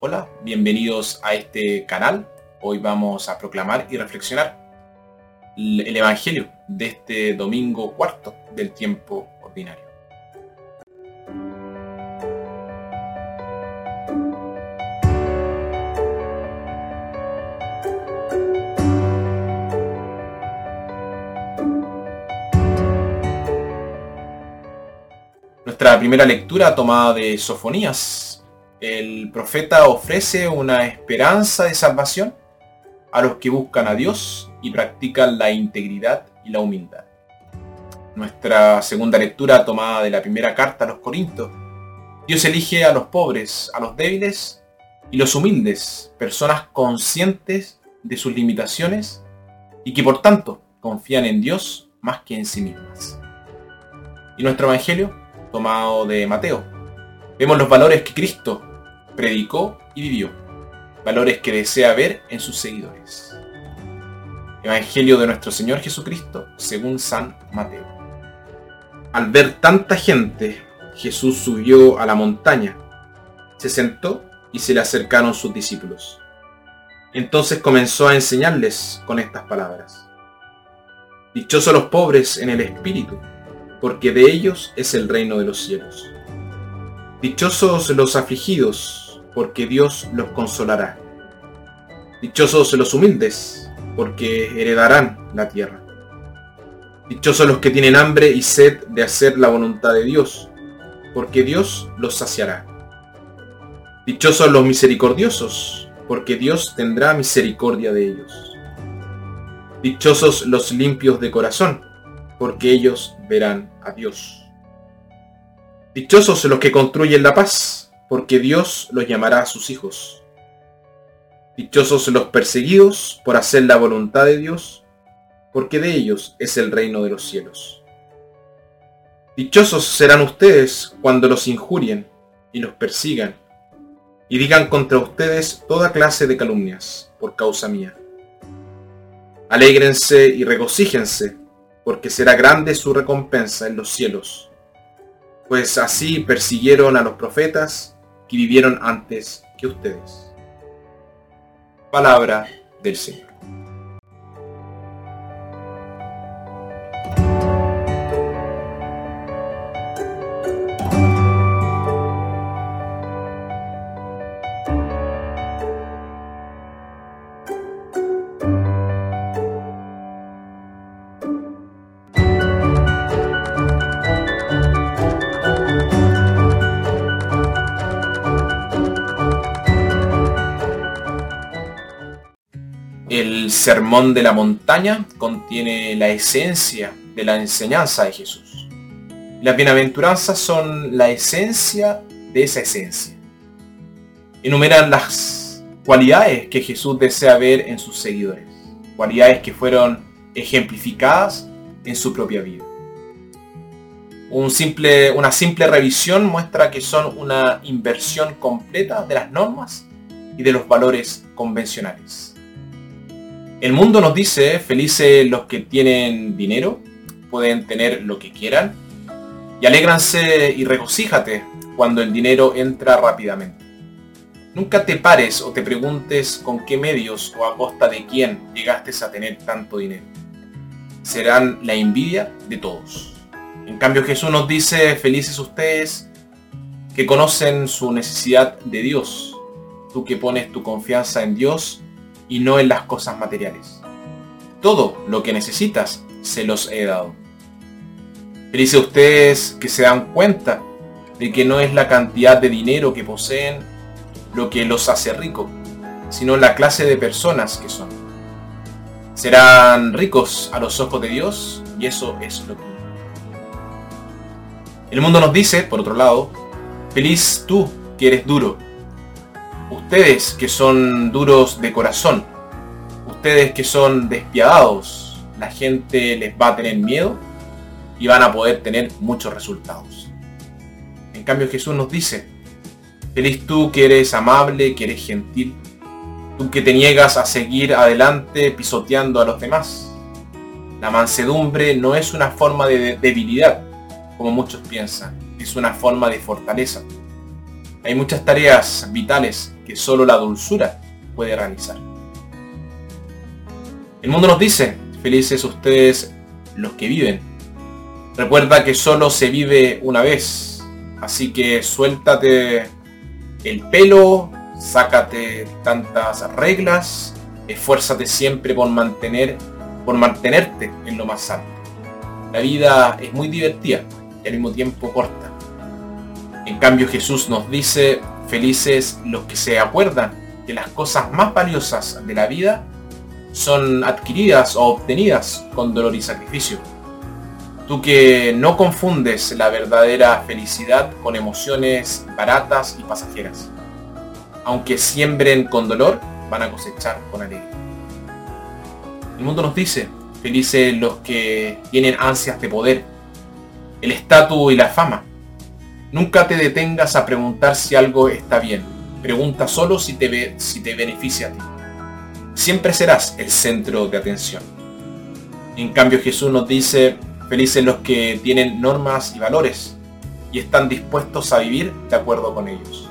Hola, bienvenidos a este canal. Hoy vamos a proclamar y reflexionar el Evangelio de este domingo cuarto del tiempo ordinario. Nuestra primera lectura tomada de Sofonías, el profeta ofrece una esperanza de salvación a los que buscan a Dios y practican la integridad y la humildad. Nuestra segunda lectura tomada de la primera carta a los Corintios. Dios elige a los pobres, a los débiles y los humildes, personas conscientes de sus limitaciones y que por tanto confían en Dios más que en sí mismas. Y nuestro Evangelio, tomado de Mateo, vemos los valores que Cristo predicó y vivió, valores que desea ver en sus seguidores. Evangelio de nuestro Señor Jesucristo según San Mateo. Al ver tanta gente, Jesús subió a la montaña, se sentó y se le acercaron sus discípulos. Entonces comenzó a enseñarles con estas palabras. Dichosos los pobres en el espíritu, porque de ellos es el reino de los cielos. Dichosos los afligidos, porque Dios los consolará. Dichosos los humildes, porque heredarán la tierra. Dichosos los que tienen hambre y sed de hacer la voluntad de Dios, porque Dios los saciará. Dichosos los misericordiosos, porque Dios tendrá misericordia de ellos. Dichosos los limpios de corazón, porque ellos verán a Dios. Dichosos los que construyen la paz, porque Dios los llamará a sus hijos. Dichosos los perseguidos por hacer la voluntad de Dios, porque de ellos es el reino de los cielos. Dichosos serán ustedes cuando los injurien y los persigan, y digan contra ustedes toda clase de calumnias por causa mía. Alégrense y regocíjense, porque será grande su recompensa en los cielos, pues así persiguieron a los profetas que vivieron antes que ustedes. Palabra del Señor. El Sermón de la Montaña contiene la esencia de la enseñanza de Jesús. Las bienaventuranzas son la esencia de esa esencia. Enumeran las cualidades que Jesús desea ver en sus seguidores, cualidades que fueron ejemplificadas en su propia vida. Una simple revisión muestra que son una inversión completa de las normas y de los valores convencionales. El mundo nos dice, felices los que tienen dinero, pueden tener lo que quieran, y alégranse y regocíjate cuando el dinero entra rápidamente. Nunca te pares o te preguntes con qué medios o a costa de quién llegaste a tener tanto dinero. Serán la envidia de todos. En cambio Jesús nos dice, felices ustedes que conocen su necesidad de Dios. Tú que pones tu confianza en Dios y no en las cosas materiales. Todo lo que necesitas se los he dado. Felices ustedes que se dan cuenta de que no es la cantidad de dinero que poseen lo que los hace rico, sino la clase de personas que son. Serán ricos a los ojos de Dios y eso es lo que... El mundo nos dice, por otro lado, feliz tú que eres duro, Ustedes que son duros de corazón, ustedes que son despiadados, la gente les va a tener miedo y van a poder tener muchos resultados. En cambio Jesús nos dice, feliz tú que eres amable, que eres gentil, tú que te niegas a seguir adelante pisoteando a los demás. La mansedumbre no es una forma de debilidad, como muchos piensan, es una forma de fortaleza. Hay muchas tareas vitales que solo la dulzura puede realizar. El mundo nos dice, felices ustedes los que viven. Recuerda que solo se vive una vez, así que suéltate el pelo, sácate tantas reglas, esfuérzate siempre por mantener por mantenerte en lo más alto. La vida es muy divertida y al mismo tiempo corta. En cambio Jesús nos dice, felices los que se acuerdan que las cosas más valiosas de la vida son adquiridas o obtenidas con dolor y sacrificio. Tú que no confundes la verdadera felicidad con emociones baratas y pasajeras. Aunque siembren con dolor, van a cosechar con alegría. El mundo nos dice, felices los que tienen ansias de poder, el estatus y la fama. Nunca te detengas a preguntar si algo está bien. Pregunta solo si te, si te beneficia a ti. Siempre serás el centro de atención. En cambio Jesús nos dice, felices los que tienen normas y valores y están dispuestos a vivir de acuerdo con ellos.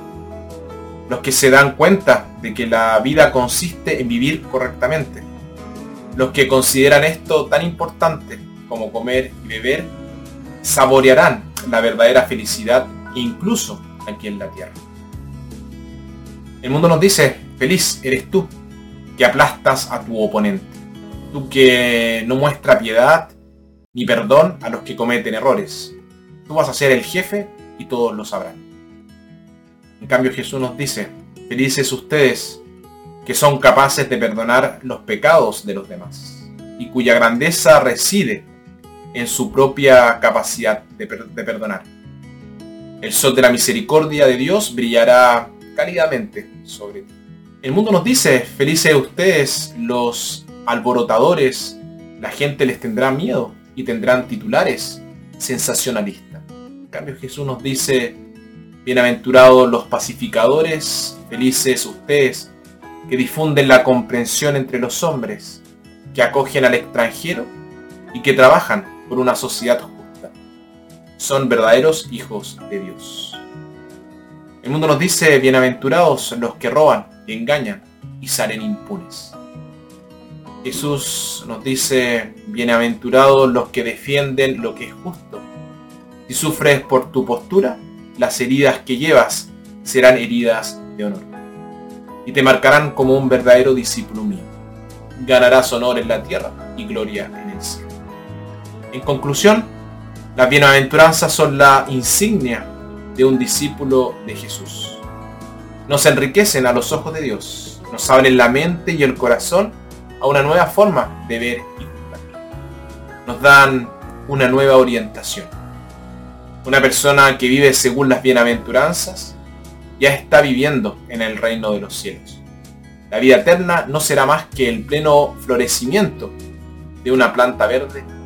Los que se dan cuenta de que la vida consiste en vivir correctamente los que consideran esto tan importante como comer y beber, saborearán la verdadera felicidad incluso aquí en la tierra. El mundo nos dice, feliz eres tú, que aplastas a tu oponente, tú que no muestra piedad ni perdón a los que cometen errores. Tú vas a ser el jefe y todos lo sabrán. En cambio Jesús nos dice, felices ustedes que son capaces de perdonar los pecados de los demás y cuya grandeza reside en su propia capacidad de, perdonar. El sol de la misericordia de Dios brillará cálidamente sobre ti. El mundo nos dice, felices ustedes los alborotadores, la gente les tendrá miedo y tendrán titulares sensacionalistas. En cambio Jesús nos dice, bienaventurados los pacificadores, felices ustedes que difunden la comprensión entre los hombres, que acogen al extranjero y que trabajan por una sociedad justa. Son verdaderos hijos de Dios. El mundo nos dice, bienaventurados los que roban engañan y salen impunes. Jesús nos dice, bienaventurados los que defienden lo que es justo. Si sufres por tu postura, las heridas que llevas serán heridas de honor y te marcarán como un verdadero discípulo mío. Ganarás honor en la tierra y gloria en el cielo. En conclusión, las bienaventuranzas son la insignia de un discípulo de Jesús. Nos enriquecen a los ojos de Dios, nos abren la mente y el corazón a una nueva forma de ver y juzgar. Nos dan una nueva orientación. Una persona que vive según las bienaventuranzas ya está viviendo en el reino de los cielos. La vida eterna no será más que el pleno florecimiento de una planta verde